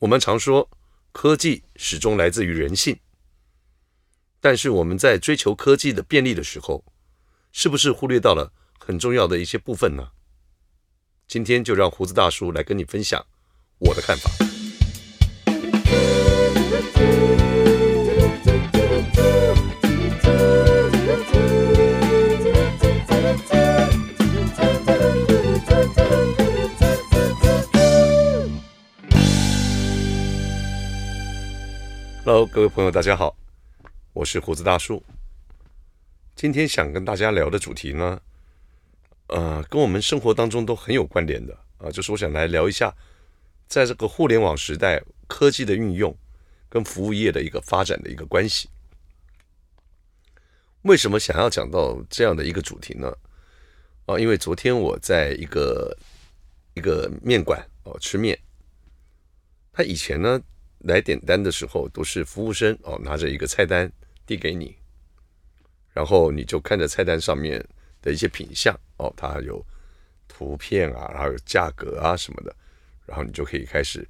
我们常说，科技始终来自于人性，但是我们在追求科技的便利的时候，是不是忽略到了很重要的一些部分呢？今天就让胡子大叔来跟你分享我的看法。Hello，各位朋友，大家好，我是胡子大叔。今天想跟大家聊的主题呢，呃，跟我们生活当中都很有关联的啊，就是我想来聊一下，在这个互联网时代，科技的运用跟服务业的一个发展的一个关系。为什么想要讲到这样的一个主题呢？啊，因为昨天我在一个一个面馆哦吃面，他以前呢。来点单的时候，都是服务生哦，拿着一个菜单递给你，然后你就看着菜单上面的一些品相哦，它有图片啊，然后有价格啊什么的，然后你就可以开始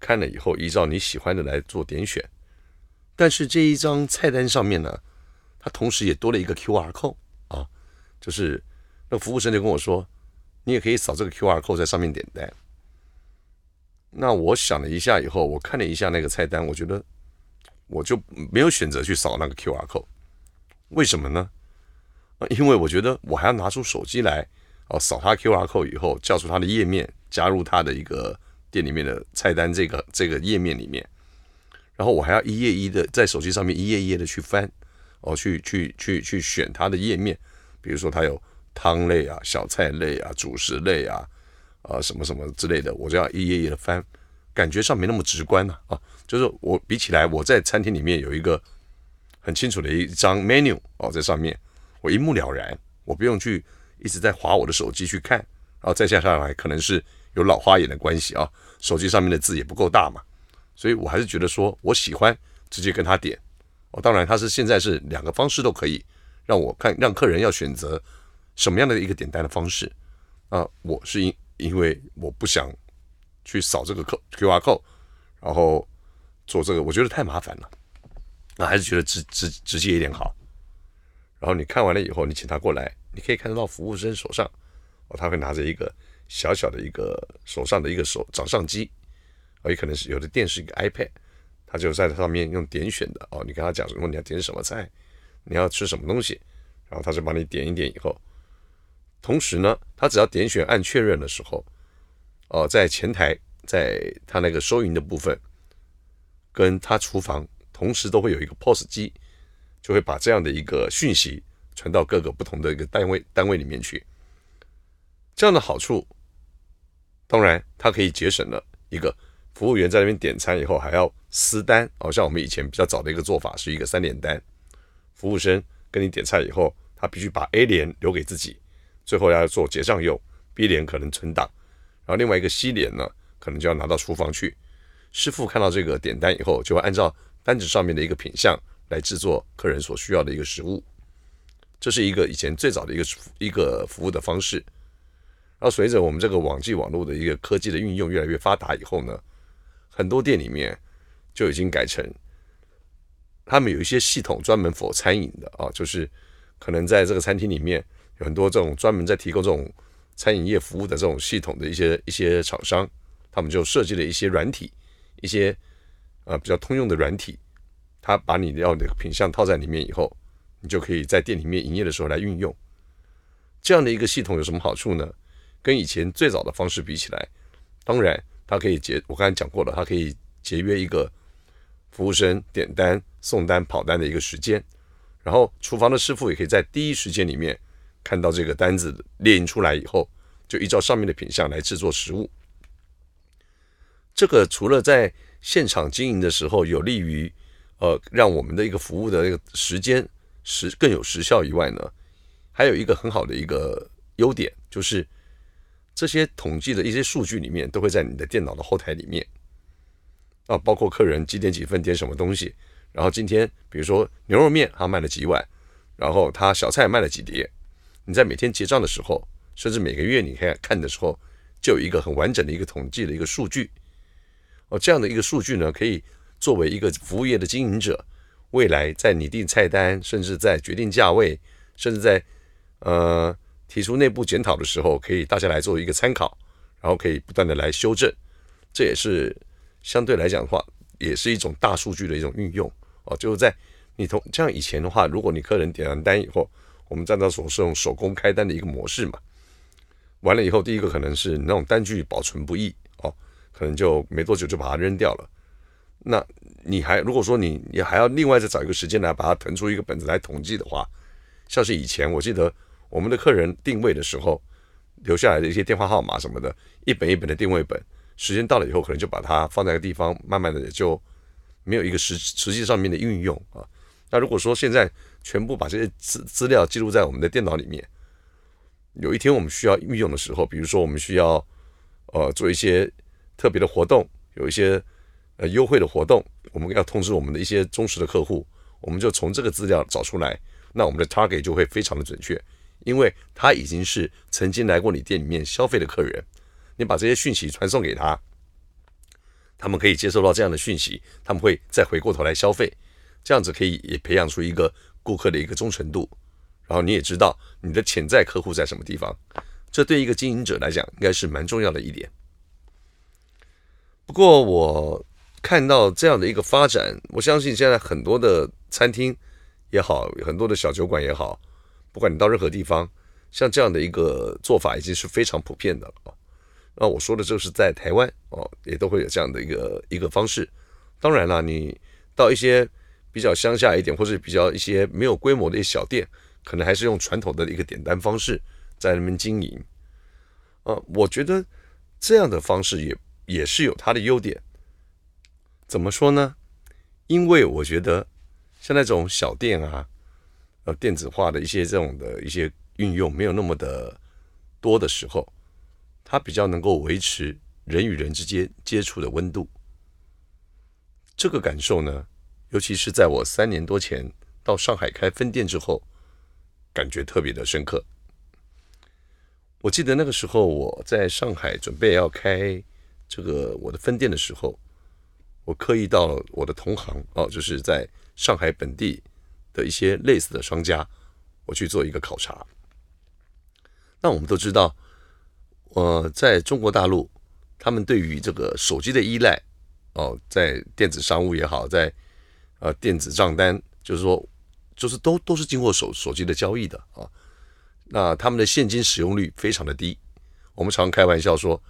看了以后，依照你喜欢的来做点选。但是这一张菜单上面呢，它同时也多了一个 QR code 啊，就是那服务生就跟我说，你也可以扫这个 QR code 在上面点单。那我想了一下以后，我看了一下那个菜单，我觉得我就没有选择去扫那个 QR code。为什么呢？因为我觉得我还要拿出手机来哦，扫他 QR code 以后，叫出他的页面，加入他的一个店里面的菜单这个这个页面里面，然后我还要一页一的在手机上面一页一页的去翻哦，去去去去选他的页面，比如说他有汤类啊、小菜类啊、主食类啊。啊，什么什么之类的，我就要一页页的翻，感觉上没那么直观呢。啊，就是我比起来，我在餐厅里面有一个很清楚的一张 menu 哦，在上面我一目了然，我不用去一直在划我的手机去看，然后再下下来，可能是有老花眼的关系啊，手机上面的字也不够大嘛，所以我还是觉得说我喜欢直接跟他点。哦，当然他是现在是两个方式都可以让我看，让客人要选择什么样的一个点单的方式啊，我是因。因为我不想去扫这个扣 QR code，然后做这个，我觉得太麻烦了。那还是觉得直直直接一点好。然后你看完了以后，你请他过来，你可以看得到服务生手上哦，他会拿着一个小小的一个手上的一个手掌上机，哦，也可能是有的电视一个 iPad，他就在上面用点选的哦。你跟他讲说你要点什么菜，你要吃什么东西，然后他就帮你点一点以后。同时呢，他只要点选按确认的时候，哦，在前台，在他那个收银的部分，跟他厨房同时都会有一个 POS 机，就会把这样的一个讯息传到各个不同的一个单位单位里面去。这样的好处，当然它可以节省了一个服务员在那边点餐以后还要撕单，哦，像我们以前比较早的一个做法是一个三联单，服务生跟你点菜以后，他必须把 A 联留给自己。最后要做结账用，B 联可能存档，然后另外一个 C 联呢，可能就要拿到厨房去。师傅看到这个点单以后，就会按照单子上面的一个品相来制作客人所需要的一个食物。这是一个以前最早的一个一个服务的方式。然后随着我们这个网际网络的一个科技的运用越来越发达以后呢，很多店里面就已经改成，他们有一些系统专门 for 餐饮的啊，就是可能在这个餐厅里面。有很多这种专门在提供这种餐饮业服务的这种系统的一些一些厂商，他们就设计了一些软体，一些呃比较通用的软体，他把你要的品相套在里面以后，你就可以在店里面营业的时候来运用。这样的一个系统有什么好处呢？跟以前最早的方式比起来，当然它可以节，我刚才讲过了，它可以节约一个服务生点单、送单、跑单的一个时间，然后厨房的师傅也可以在第一时间里面。看到这个单子列印出来以后，就依照上面的品相来制作食物。这个除了在现场经营的时候有利于呃让我们的一个服务的一个时间时更有时效以外呢，还有一个很好的一个优点，就是这些统计的一些数据里面都会在你的电脑的后台里面啊，包括客人几点几分点什么东西，然后今天比如说牛肉面他卖了几碗，然后他小菜卖了几碟。你在每天结账的时候，甚至每个月你看看的时候，就有一个很完整的一个统计的一个数据。哦，这样的一个数据呢，可以作为一个服务业的经营者，未来在拟定菜单，甚至在决定价位，甚至在呃提出内部检讨的时候，可以大家来做一个参考，然后可以不断的来修正。这也是相对来讲的话，也是一种大数据的一种运用哦。就是在你从这样以前的话，如果你客人点完单以后，我们站到所是用手工开单的一个模式嘛，完了以后，第一个可能是你那种单据保存不易哦，可能就没多久就把它扔掉了。那你还如果说你你还要另外再找一个时间来把它腾出一个本子来统计的话，像是以前我记得我们的客人定位的时候留下来的一些电话号码什么的，一本一本的定位本，时间到了以后可能就把它放在个地方，慢慢的也就没有一个实实际上面的运用啊。那如果说现在全部把这些资资料记录在我们的电脑里面，有一天我们需要运用的时候，比如说我们需要呃做一些特别的活动，有一些呃优惠的活动，我们要通知我们的一些忠实的客户，我们就从这个资料找出来，那我们的 target 就会非常的准确，因为他已经是曾经来过你店里面消费的客人，你把这些讯息传送给他，他们可以接收到这样的讯息，他们会再回过头来消费。这样子可以也培养出一个顾客的一个忠诚度，然后你也知道你的潜在客户在什么地方，这对一个经营者来讲应该是蛮重要的一点。不过我看到这样的一个发展，我相信现在很多的餐厅也好，很多的小酒馆也好，不管你到任何地方，像这样的一个做法已经是非常普遍的了。那我说的就是在台湾哦，也都会有这样的一个一个方式。当然了，你到一些比较乡下一点，或者比较一些没有规模的一些小店，可能还是用传统的一个点单方式在那边经营。呃，我觉得这样的方式也也是有它的优点。怎么说呢？因为我觉得像那种小店啊，呃，电子化的一些这种的一些运用没有那么的多的时候，它比较能够维持人与人之间接触的温度。这个感受呢，尤其是在我三年多前到上海开分店之后，感觉特别的深刻。我记得那个时候我在上海准备要开这个我的分店的时候，我刻意到我的同行哦，就是在上海本地的一些类似的商家，我去做一个考察。那我们都知道，呃，在中国大陆，他们对于这个手机的依赖哦，在电子商务也好，在呃，电子账单就是说，就是都都是经过手手机的交易的啊。那他们的现金使用率非常的低。我们常开玩笑说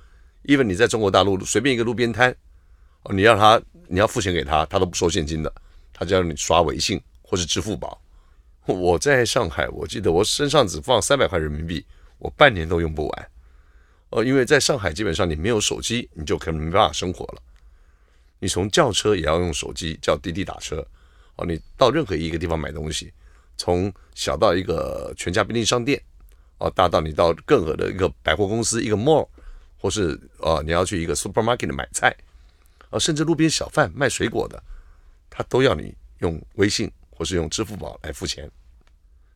，even 你在中国大陆随便一个路边摊，哦，你让他你要付钱给他，他都不收现金的，他就让你刷微信或是支付宝。我在上海，我记得我身上只放三百块人民币，我半年都用不完。呃，因为在上海基本上你没有手机，你就可能没办法生活了。你从叫车也要用手机叫滴滴打车，哦，你到任何一个地方买东西，从小到一个全家便利商店，哦，大到你到任何的一个百货公司、一个 mall，或是呃你要去一个 supermarket 买菜，啊，甚至路边小贩卖水果的，他都要你用微信或是用支付宝来付钱。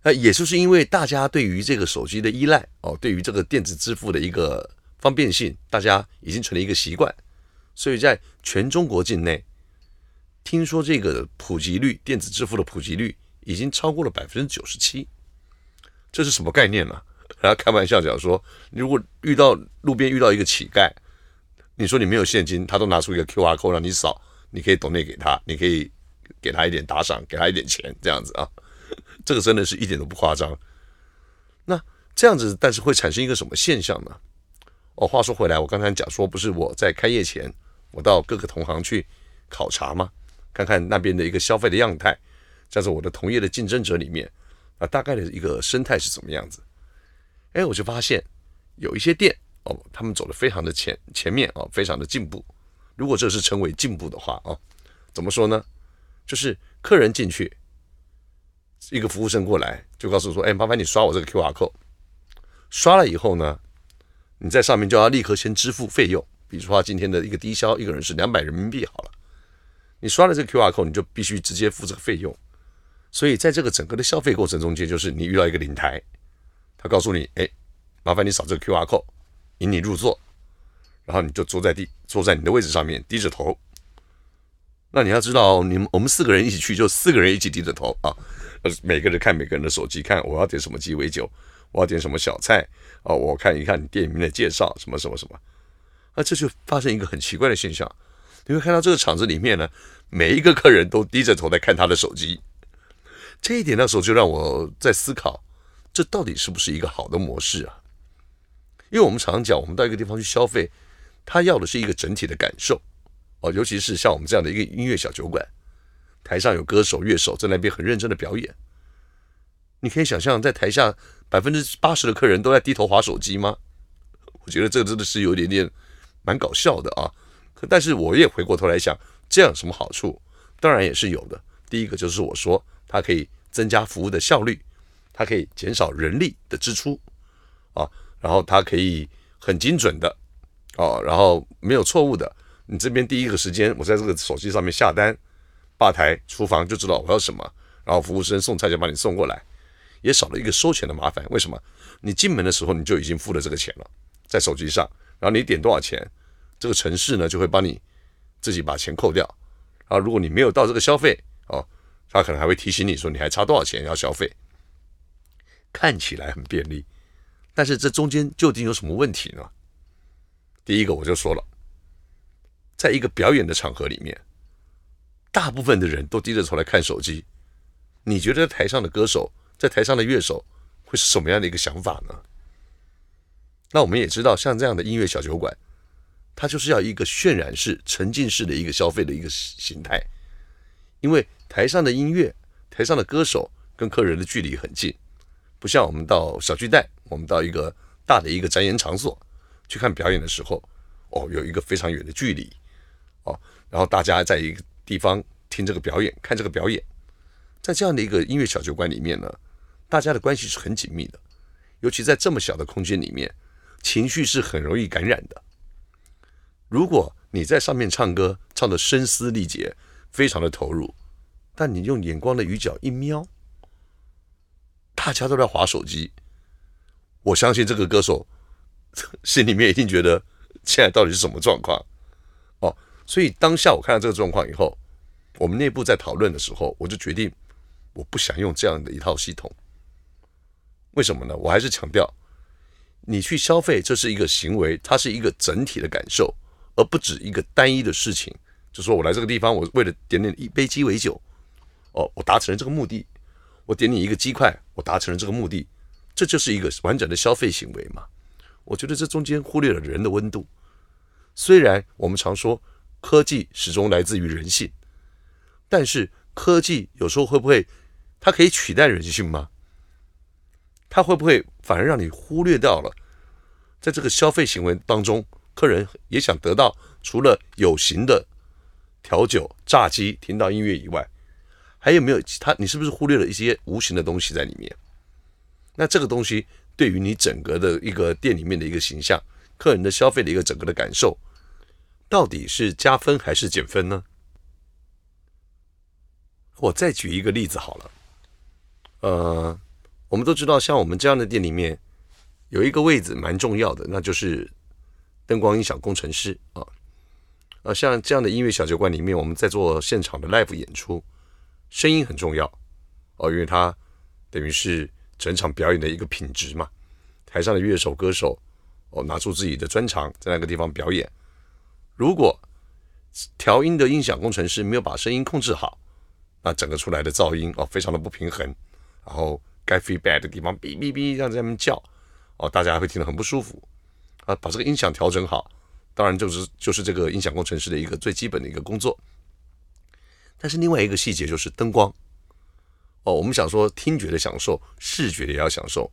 那也就是因为大家对于这个手机的依赖，哦，对于这个电子支付的一个方便性，大家已经成了一个习惯。所以在全中国境内，听说这个普及率，电子支付的普及率已经超过了百分之九十七。这是什么概念呢？然后开玩笑讲说，如果遇到路边遇到一个乞丐，你说你没有现金，他都拿出一个 QR code 让你扫，你可以 donate 给他，你可以给他一点打赏，给他一点钱，这样子啊，这个真的是一点都不夸张。那这样子，但是会产生一个什么现象呢？哦，话说回来，我刚才讲说，不是我在开业前，我到各个同行去考察吗？看看那边的一个消费的样态，在我的同业的竞争者里面，啊，大概的一个生态是怎么样子？哎，我就发现有一些店哦，他们走的非常的前前面啊，非常的进步。如果这是称为进步的话啊，怎么说呢？就是客人进去，一个服务生过来就告诉说，哎，麻烦你刷我这个 QR code，刷了以后呢，你在上面就要立刻先支付费用，比如说今天的一个低消，一个人是两百人民币好了，你刷了这个 QR code，你就必须直接付这个费用。所以在这个整个的消费过程中间，就是你遇到一个领台，他告诉你，哎，麻烦你扫这个 QR code，引你入座，然后你就坐在地，坐在你的位置上面，低着头。那你要知道，你们我们四个人一起去，就四个人一起低着头啊，每个人看每个人的手机，看我要点什么鸡尾酒，我要点什么小菜啊，我看一看你店里面的介绍，什么什么什么。那这就发生一个很奇怪的现象，你会看到这个场子里面呢，每一个客人都低着头在看他的手机。这一点那时候就让我在思考，这到底是不是一个好的模式啊？因为我们常常讲，我们到一个地方去消费，他要的是一个整体的感受哦，尤其是像我们这样的一个音乐小酒馆，台上有歌手、乐手在那边很认真的表演，你可以想象，在台下百分之八十的客人都在低头划手机吗？我觉得这个真的是有一点点蛮搞笑的啊。可但是我也回过头来想，这样有什么好处？当然也是有的。第一个就是我说。它可以增加服务的效率，它可以减少人力的支出，啊，然后它可以很精准的，啊，然后没有错误的。你这边第一个时间，我在这个手机上面下单，吧台、厨房就知道我要什么，然后服务生送菜就把你送过来，也少了一个收钱的麻烦。为什么？你进门的时候你就已经付了这个钱了，在手机上，然后你点多少钱，这个城市呢就会帮你自己把钱扣掉。啊，如果你没有到这个消费，哦。他可能还会提醒你说，你还差多少钱要消费，看起来很便利，但是这中间究竟有什么问题呢？第一个我就说了，在一个表演的场合里面，大部分的人都低着头来看手机，你觉得台上的歌手，在台上的乐手会是什么样的一个想法呢？那我们也知道，像这样的音乐小酒馆，它就是要一个渲染式、沉浸式的一个消费的一个形态，因为。台上的音乐，台上的歌手跟客人的距离很近，不像我们到小巨蛋，我们到一个大的一个展演场所去看表演的时候，哦，有一个非常远的距离，哦，然后大家在一个地方听这个表演，看这个表演，在这样的一个音乐小酒馆里面呢，大家的关系是很紧密的，尤其在这么小的空间里面，情绪是很容易感染的。如果你在上面唱歌，唱的声嘶力竭，非常的投入。但你用眼光的余角一瞄，大家都在划手机。我相信这个歌手 心里面一定觉得现在到底是什么状况哦。所以当下我看到这个状况以后，我们内部在讨论的时候，我就决定我不想用这样的一套系统。为什么呢？我还是强调，你去消费这是一个行为，它是一个整体的感受，而不止一个单一的事情。就说我来这个地方，我为了点点一杯鸡尾酒。哦，我达成了这个目的，我点你一个鸡块，我达成了这个目的，这就是一个完整的消费行为嘛？我觉得这中间忽略了人的温度。虽然我们常说科技始终来自于人性，但是科技有时候会不会它可以取代人性吗？它会不会反而让你忽略掉了，在这个消费行为当中，客人也想得到除了有形的调酒、炸鸡、听到音乐以外。还有没有其他？你是不是忽略了一些无形的东西在里面？那这个东西对于你整个的一个店里面的一个形象、客人的消费的一个整个的感受，到底是加分还是减分呢？我再举一个例子好了。呃，我们都知道，像我们这样的店里面有一个位置蛮重要的，那就是灯光音响工程师啊。啊，像这样的音乐小酒馆里面，我们在做现场的 live 演出。声音很重要哦，因为它等于是整场表演的一个品质嘛。台上的乐手、歌手哦，拿出自己的专长在那个地方表演。如果调音的音响工程师没有把声音控制好，那整个出来的噪音哦，非常的不平衡。然后该 feedback 的地方哔哔哔这样在那边叫哦，大家会听得很不舒服啊。把这个音响调整好，当然就是就是这个音响工程师的一个最基本的一个工作。但是另外一个细节就是灯光哦，我们想说听觉的享受，视觉的也要享受。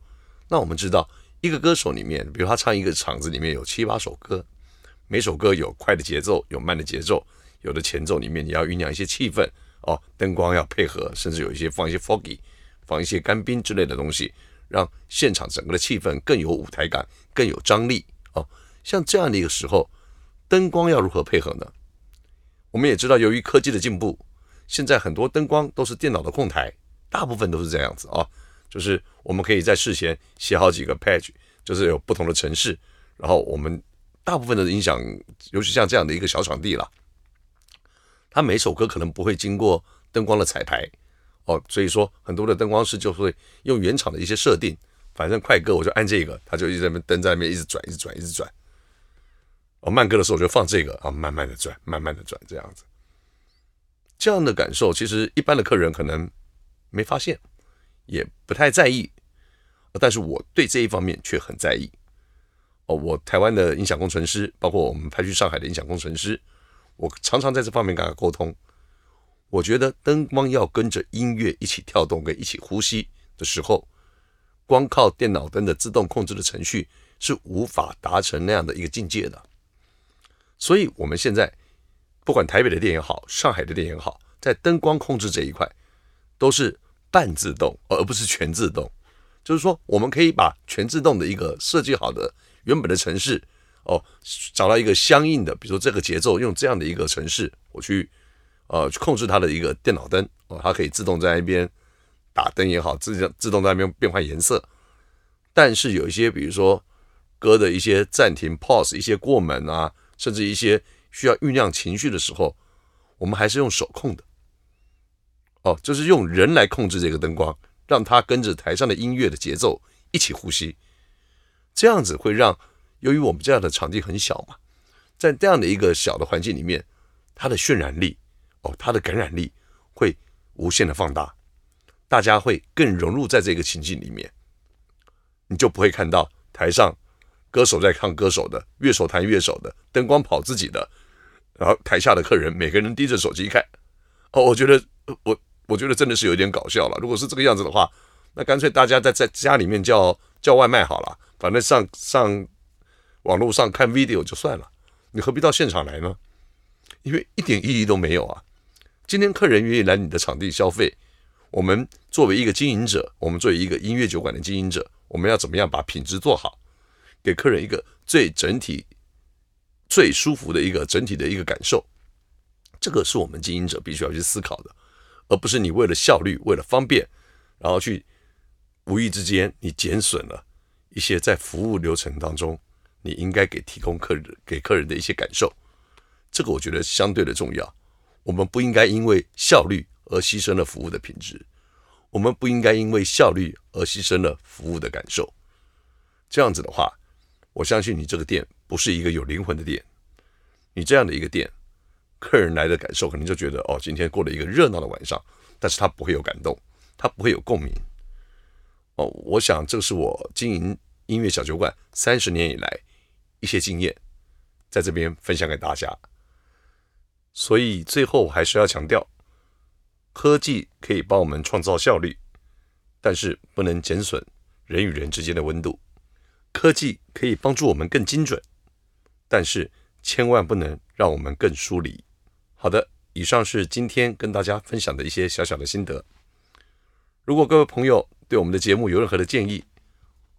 那我们知道，一个歌手里面，比如他唱一个场子里面有七八首歌，每首歌有快的节奏，有慢的节奏，有的前奏里面你要酝酿一些气氛哦，灯光要配合，甚至有一些放一些 foggy，放一些干冰之类的东西，让现场整个的气氛更有舞台感，更有张力哦。像这样的一个时候，灯光要如何配合呢？我们也知道，由于科技的进步。现在很多灯光都是电脑的控台，大部分都是这样子啊，就是我们可以在事先写好几个 patch，就是有不同的城市，然后我们大部分的音响，尤其像这样的一个小场地了，它每首歌可能不会经过灯光的彩排哦，所以说很多的灯光师就会用原厂的一些设定，反正快歌我就按这个，他就一直在那边灯在那边一直转，一直转，一直转。哦，慢歌的时候我就放这个啊，慢慢的转，慢慢的转，这样子。这样的感受，其实一般的客人可能没发现，也不太在意，但是我对这一方面却很在意。哦，我台湾的音响工程师，包括我们派去上海的音响工程师，我常常在这方面跟他沟通。我觉得灯光要跟着音乐一起跳动跟一起呼吸的时候，光靠电脑灯的自动控制的程序是无法达成那样的一个境界的。所以，我们现在。不管台北的店也好，上海的店也好，在灯光控制这一块，都是半自动，而不是全自动。就是说，我们可以把全自动的一个设计好的原本的城市，哦，找到一个相应的，比如说这个节奏，用这样的一个城市，我去，呃，去控制它的一个电脑灯，哦，它可以自动在那边打灯也好，自动自动在那边变换颜色。但是有一些，比如说歌的一些暂停、pause，一些过门啊，甚至一些。需要酝酿情绪的时候，我们还是用手控的，哦，就是用人来控制这个灯光，让它跟着台上的音乐的节奏一起呼吸，这样子会让，由于我们这样的场地很小嘛，在这样的一个小的环境里面，它的渲染力，哦，它的感染力会无限的放大，大家会更融入在这个情境里面，你就不会看到台上歌手在唱歌手的，乐手弹乐手的，灯光跑自己的。然后台下的客人每个人低着手机看，哦，我觉得我我觉得真的是有点搞笑了。如果是这个样子的话，那干脆大家在在家里面叫叫外卖好了，反正上上网络上看 video 就算了，你何必到现场来呢？因为一点意义都没有啊。今天客人愿意来你的场地消费，我们作为一个经营者，我们作为一个音乐酒馆的经营者，我们要怎么样把品质做好，给客人一个最整体。最舒服的一个整体的一个感受，这个是我们经营者必须要去思考的，而不是你为了效率、为了方便，然后去无意之间你减损了一些在服务流程当中你应该给提供客人给客人的一些感受。这个我觉得相对的重要。我们不应该因为效率而牺牲了服务的品质，我们不应该因为效率而牺牲了服务的感受。这样子的话，我相信你这个店。不是一个有灵魂的店，你这样的一个店，客人来的感受可能就觉得哦，今天过了一个热闹的晚上，但是他不会有感动，他不会有共鸣。哦，我想这是我经营音乐小酒馆三十年以来一些经验，在这边分享给大家。所以最后还是要强调，科技可以帮我们创造效率，但是不能减损人与人之间的温度。科技可以帮助我们更精准。但是千万不能让我们更疏离。好的，以上是今天跟大家分享的一些小小的心得。如果各位朋友对我们的节目有任何的建议，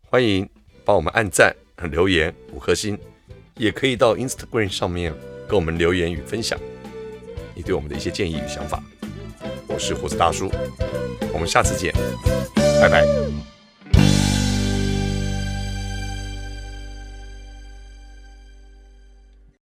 欢迎帮我们按赞、留言五颗星，也可以到 Instagram 上面跟我们留言与分享对我们的一些建议与想法。我是胡子大叔，我们下次见，拜拜。